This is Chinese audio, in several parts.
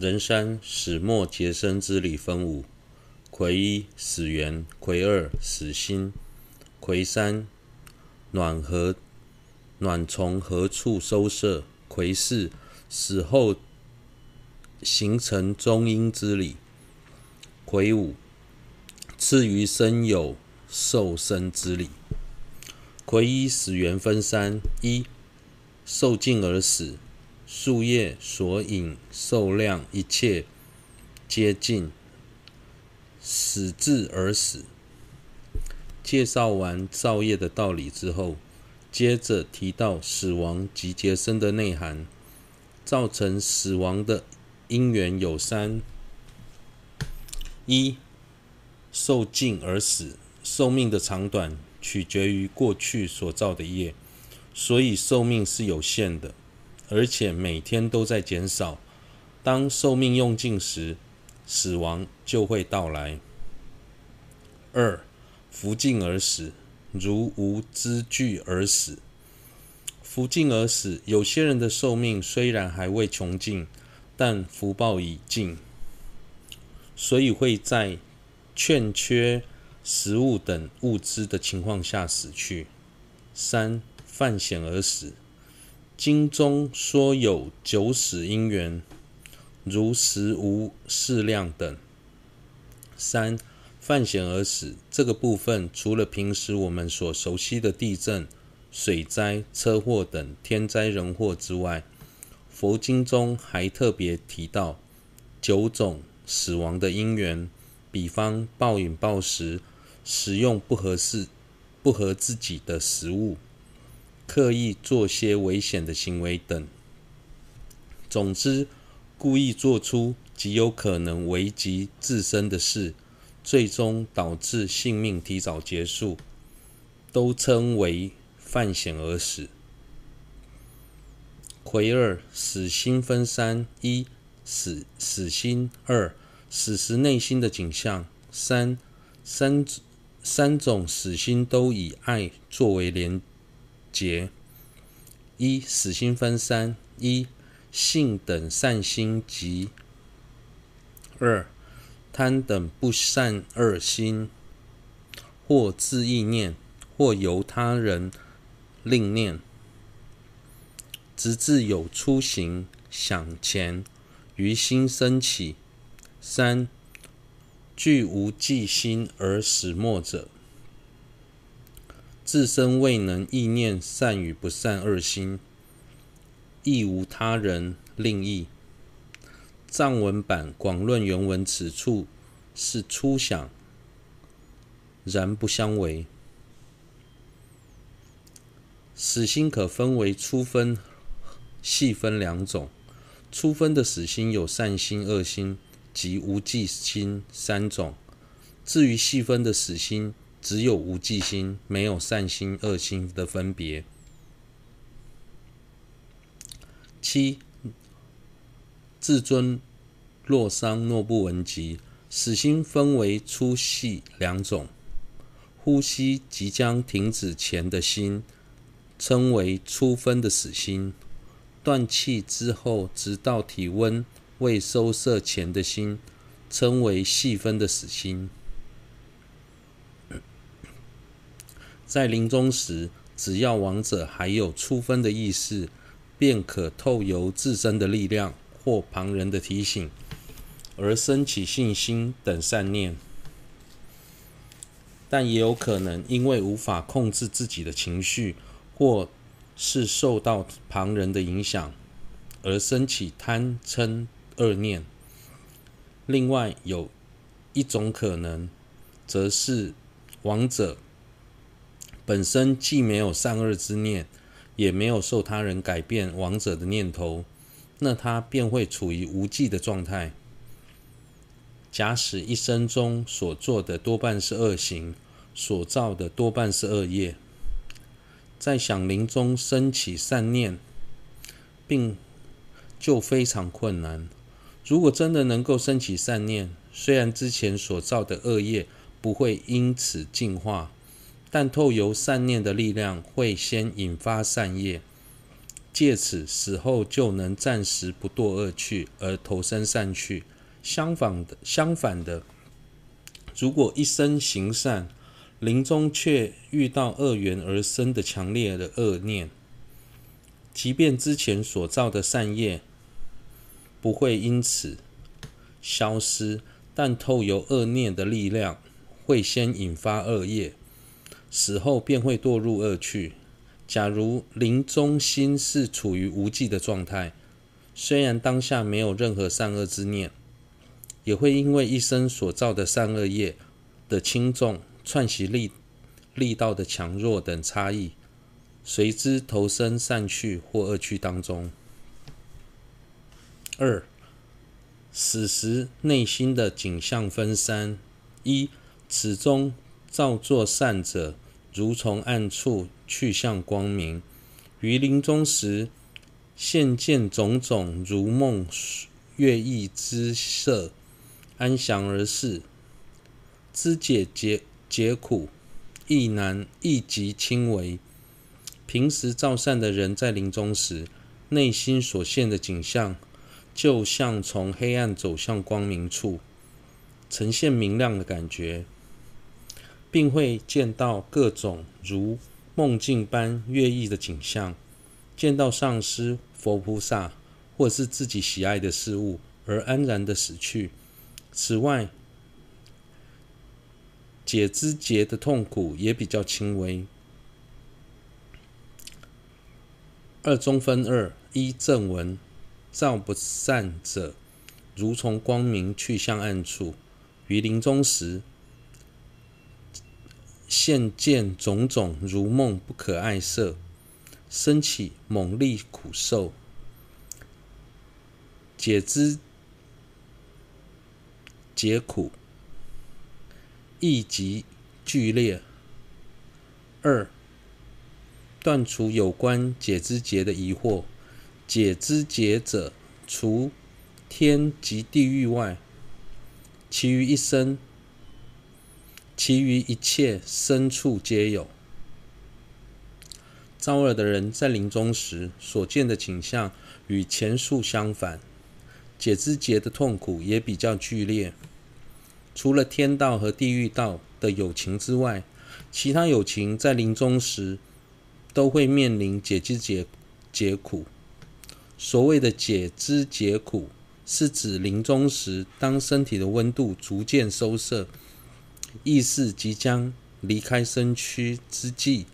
人三始末节生之理分五：癸一死元，癸二死辛，癸三暖何暖从何处收摄？癸四死后形成中阴之理。癸五次于生有受生之理。癸一死元分三：一受尽而死。树叶所引受量一切皆尽，死至而死。介绍完造业的道理之后，接着提到死亡及节生的内涵。造成死亡的因缘有三：一受尽而死，寿命的长短取决于过去所造的业，所以寿命是有限的。而且每天都在减少，当寿命用尽时，死亡就会到来。二，福尽而死，如无知惧而死。福尽而死，有些人的寿命虽然还未穷尽，但福报已尽，所以会在欠缺食物等物资的情况下死去。三，犯险而死。经中说有九死因缘，如食无适量等。三犯险而死这个部分，除了平时我们所熟悉的地震、水灾、车祸等天灾人祸之外，佛经中还特别提到九种死亡的因缘，比方暴饮暴食、食用不合适、不合自己的食物。刻意做些危险的行为等，总之，故意做出极有可能危及自身的事，最终导致性命提早结束，都称为犯险而死。癸二死心分三：一死死心；二死时内心的景象；三三三种死心都以爱作为连结。一死心分三：一性等善心及；二贪等不善恶心，或自意念，或由他人另念，直至有初行想前于心生起。三具无记心而始末者。自身未能意念善与不善二心，亦无他人令意。藏文版广论原文此处是初想，然不相违。死心可分为初分、细分两种。初分的死心有善心、恶心及无记心三种。至于细分的死心，只有无记心，没有善心、恶心的分别。七，至尊洛桑诺布文集，死心分为粗细两种。呼吸即将停止前的心，称为初分的死心；断气之后，直到体温未收摄前的心，称为细分的死心。在临终时，只要亡者还有初分的意识，便可透由自身的力量或旁人的提醒，而升起信心等善念。但也有可能因为无法控制自己的情绪，或是受到旁人的影响，而升起贪嗔恶念。另外有一种可能，则是亡者。本身既没有善恶之念，也没有受他人改变亡者的念头，那他便会处于无记的状态。假使一生中所做的多半是恶行，所造的多半是恶业，在响铃中升起善念，并就非常困难。如果真的能够升起善念，虽然之前所造的恶业不会因此净化。但透由善念的力量，会先引发善业，借此死后就能暂时不堕恶趣而投身善趣。相反的，相反的，如果一生行善，临终却遇到恶缘而生的强烈的恶念，即便之前所造的善业不会因此消失，但透由恶念的力量，会先引发恶业，死后便会堕入恶趣。假如临终心是处于无记的状态，虽然当下没有任何善恶之念，也会因为一生所造的善恶业的轻重、串习力力道的强弱等差异，随之投身善趣或恶趣当中。二、死时内心的景象分三：一、此中造作善者，如从暗处去向光明，于临终时现见种种如梦月异之色。安详而逝，知解结结苦，亦难亦极轻微。平时造善的人在临终时，内心所现的景象，就像从黑暗走向光明处，呈现明亮的感觉，并会见到各种如梦境般悦意的景象，见到上师、佛菩萨，或是自己喜爱的事物，而安然的死去。此外，解知结的痛苦也比较轻微。二中分二：一正文，照不善者，如从光明去向暗处，于临终时现见种种如梦不可爱色，生起猛力苦受，解之解苦，亦极剧烈。二、断除有关解之结的疑惑。解之结者，除天及地狱外，其余一生，其余一切生处皆有。造恶的人在临终时所见的景象与前述相反，解知结的痛苦也比较剧烈。除了天道和地狱道的有情之外，其他有情在临终时都会面临解知结结苦。所谓的解知结苦，是指临终时，当身体的温度逐渐收摄，意识即将离开身躯之际，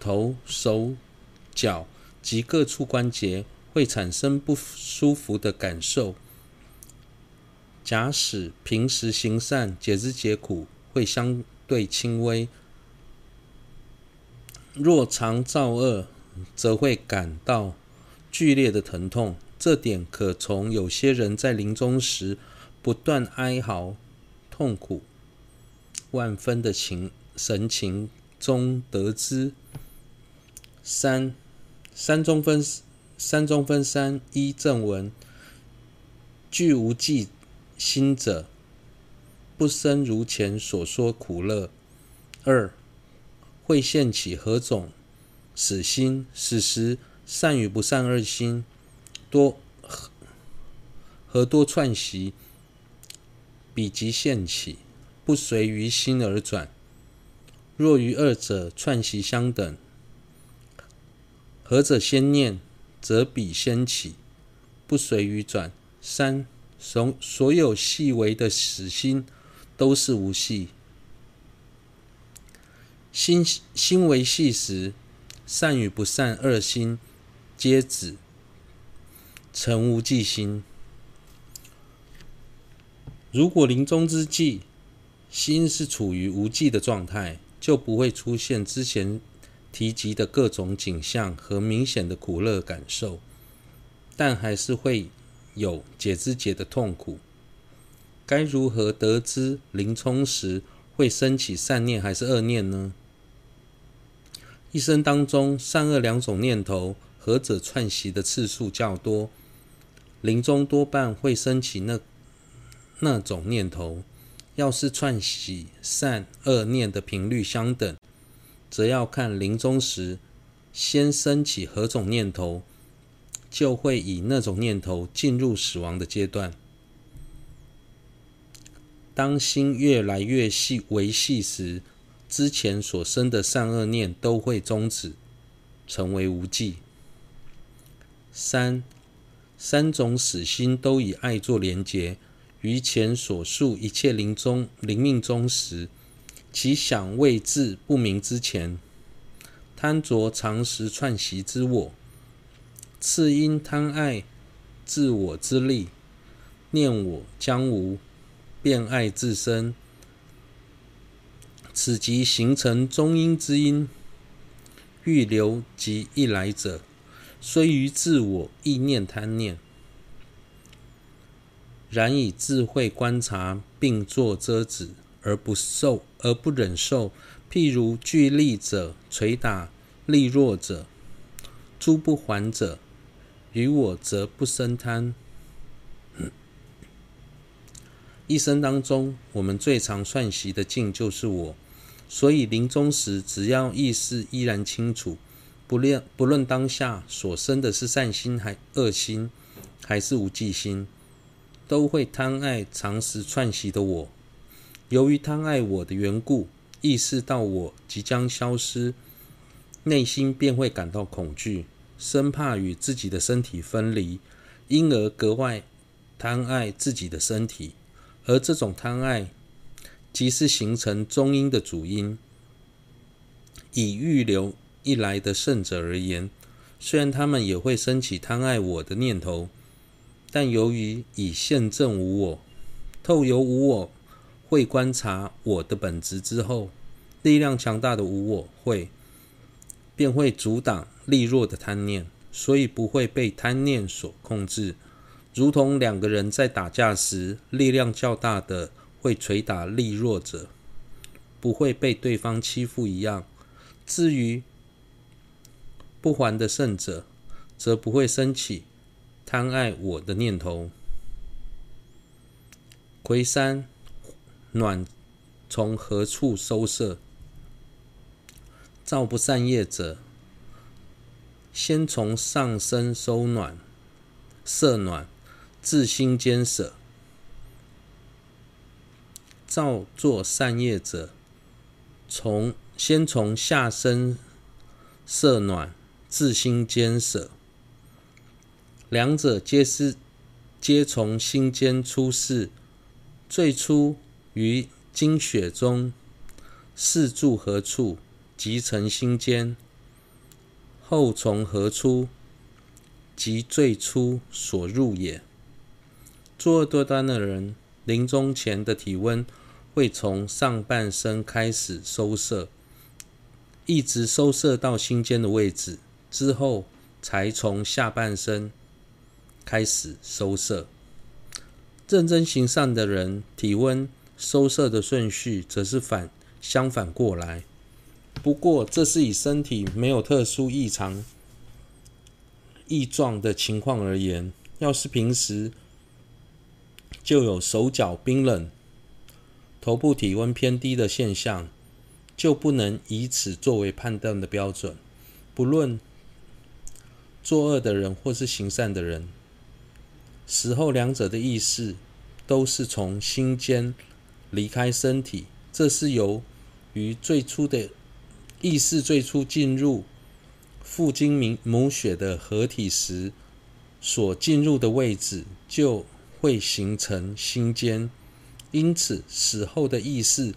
头、手、脚及各处关节会产生不舒服的感受。假使平时行善，解之解苦会相对轻微；若常造恶，则会感到剧烈的疼痛。这点可从有些人在临终时不断哀嚎、痛苦万分的情神情中得知。三三中分三中分三一正文具无记。心者不生如前所说苦乐。二会现起何种死心？死时善与不善二心多何多串习，彼即现起，不随于心而转。若于二者串习相等，何者先念，则彼先起，不随于转。三所所有细微的死心都是无系，心心为细时，善与不善二心皆止，成无记心。如果临终之际，心是处于无记的状态，就不会出现之前提及的各种景象和明显的苦乐感受，但还是会。有解知结的痛苦，该如何得知临终时会升起善念还是恶念呢？一生当中，善恶两种念头，何者串习的次数较多？临终多半会升起那那种念头。要是串习善恶念的频率相等，则要看临终时先升起何种念头。就会以那种念头进入死亡的阶段。当心越来越细维细时，之前所生的善恶念都会终止，成为无记。三三种死心都以爱做连结，于前所述一切临终临命终时，其想未至不明之前，贪着常时串习之我，次因贪爱自我之力，念我将无。变爱自身，此即形成中阴之因。欲留即一来者，虽于自我亦念贪念，然以智慧观察，并作遮止，而不受而不忍受。譬如具力者捶打力弱者，诸不还者，于我则不生贪。一生当中，我们最常串习的境就是我，所以临终时，只要意识依然清楚，不论不论当下所生的是善心还恶心，还是无记心，都会贪爱常时串习的我。由于贪爱我的缘故，意识到我即将消失，内心便会感到恐惧，生怕与自己的身体分离，因而格外贪爱自己的身体。而这种贪爱，即是形成中阴的主因。以预流一来的圣者而言，虽然他们也会升起贪爱我的念头，但由于以现证无我，透由无我会观察我的本质之后，力量强大的无我会便会阻挡力弱的贪念，所以不会被贪念所控制。如同两个人在打架时，力量较大的会捶打力弱者，不会被对方欺负一样。至于不还的胜者，则不会升起贪爱我的念头。魁山，暖从何处收摄？造不善业者，先从上身收暖，摄暖。自心间舍，造作善业者，从先从下身摄暖，自心间舍，两者皆是皆从心间出世。最初于精血中，是住何处，即成心间；后从何出，即最初所入也。作恶多端的人，临终前的体温会从上半身开始收摄，一直收摄到心间的位置，之后才从下半身开始收摄。认真行善的人，体温收摄的顺序则是反相反过来。不过，这是以身体没有特殊异常异状的情况而言。要是平时，就有手脚冰冷、头部体温偏低的现象，就不能以此作为判断的标准。不论作恶的人或是行善的人，死后两者的意识都是从心间离开身体。这是由于最初的意识最初进入父精母血的合体时所进入的位置就。会形成心间，因此死后的意识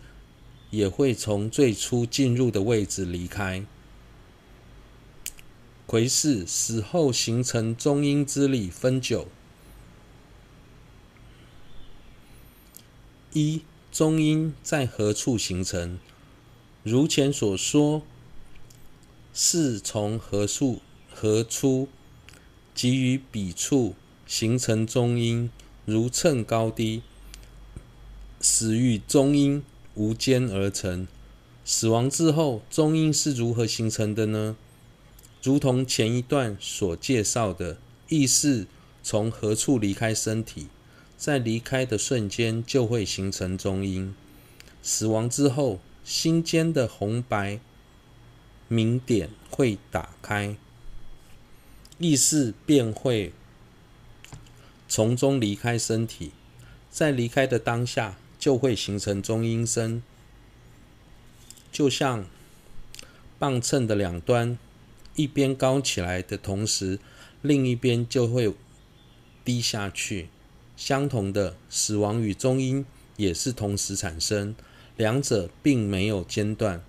也会从最初进入的位置离开。癸四，死后形成中阴之理分九：一、中阴在何处形成？如前所说，是从何处何出，即于彼处形成中阴。如秤高低，死于中阴无间而成。死亡之后，中阴是如何形成的呢？如同前一段所介绍的，意识从何处离开身体，在离开的瞬间就会形成中阴。死亡之后，心间的红白明点会打开，意识便会从中离开身体，在离开的当下，就会形成中阴身，就像磅秤的两端，一边高起来的同时，另一边就会低下去。相同的，死亡与中阴也是同时产生，两者并没有间断。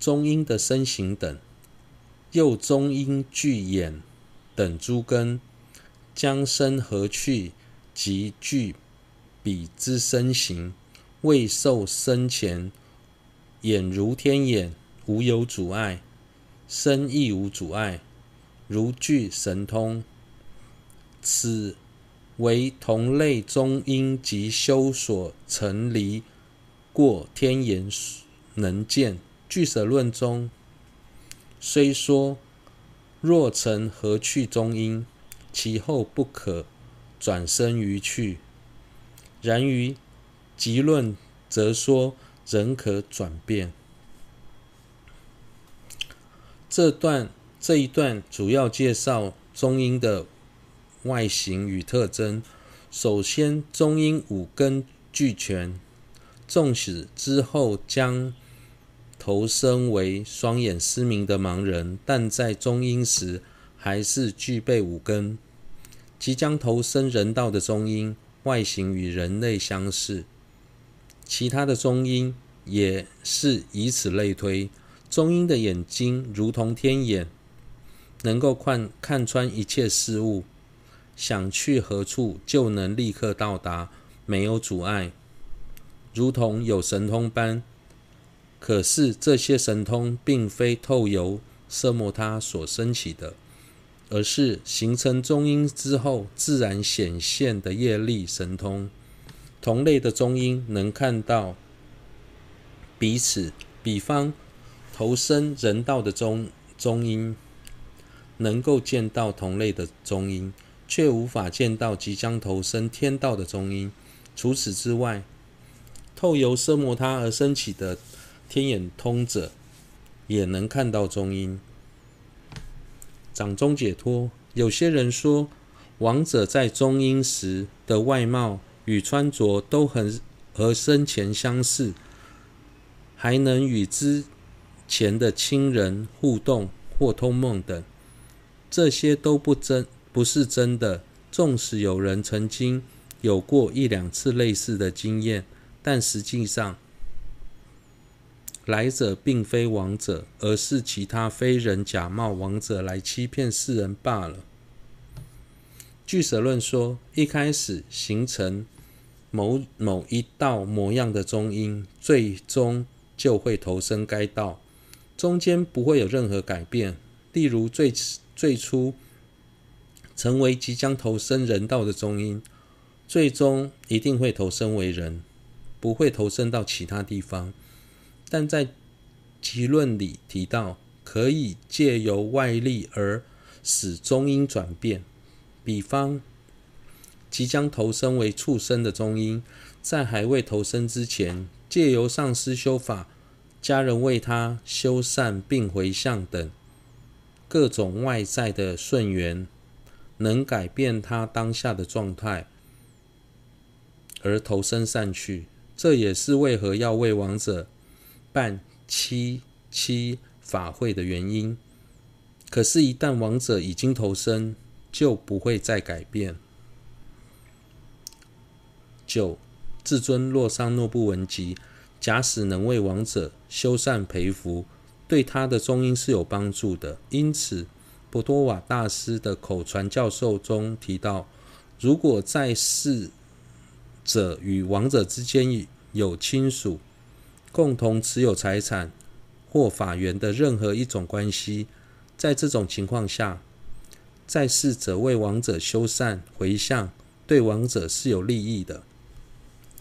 中阴的身形等，又中阴具眼等诸根，将身何去，即具彼之身形。未受生前，眼如天眼，无有阻碍；身亦无阻碍，如具神通。此为同类中阴及修所成离过天眼能见。俱舍论中虽说，若成何去中阴，其后不可转生于去；然于极论则说，仍可转变。这段这一段主要介绍中阴的外形与特征。首先，中英五根俱全，纵使之后将投生为双眼失明的盲人，但在中英时还是具备五根。即将投生人道的中英，外形与人类相似。其他的中英也是以此类推。中英的眼睛如同天眼，能够看看穿一切事物，想去何处就能立刻到达，没有阻碍，如同有神通般。可是这些神通并非透由色摩他所生起的，而是形成中阴之后自然显现的业力神通。同类的中阴能看到彼此，比方投生人道的中中阴，能够见到同类的中阴，却无法见到即将投生天道的中阴。除此之外，透由色摩他而升起的。天眼通者也能看到中阴。掌中解脱，有些人说，亡者在中阴时的外貌与穿着都很和生前相似，还能与之前的亲人互动或通梦等，这些都不真，不是真的。纵使有人曾经有过一两次类似的经验，但实际上。来者并非王者，而是其他非人假冒王者来欺骗世人罢了。据舍论说，一开始形成某某一道模样的中阴，最终就会投生该道，中间不会有任何改变。例如最最初成为即将投生人道的中阴，最终一定会投生为人，不会投生到其他地方。但在集论里提到，可以借由外力而使中阴转变。比方，即将投生为畜生的中阴，在还未投生之前，借由上师修法、家人为他修缮并回向等各种外在的顺缘，能改变他当下的状态，而投身善趣。这也是为何要为亡者办七七法会的原因。可是，一旦亡者已经投身，就不会再改变。九，至尊洛桑诺布文集，假使能为亡者修缮培福，对他的中阴是有帮助的。因此，博多瓦大师的口传教授中提到，如果在世者与亡者之间有亲属，共同持有财产或法缘的任何一种关系，在这种情况下，在世者为亡者修缮回向，对亡者是有利益的。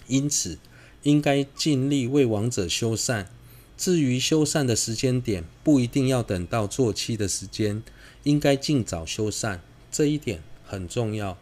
因此，应该尽力为亡者修缮。至于修缮的时间点，不一定要等到做期的时间，应该尽早修缮。这一点很重要。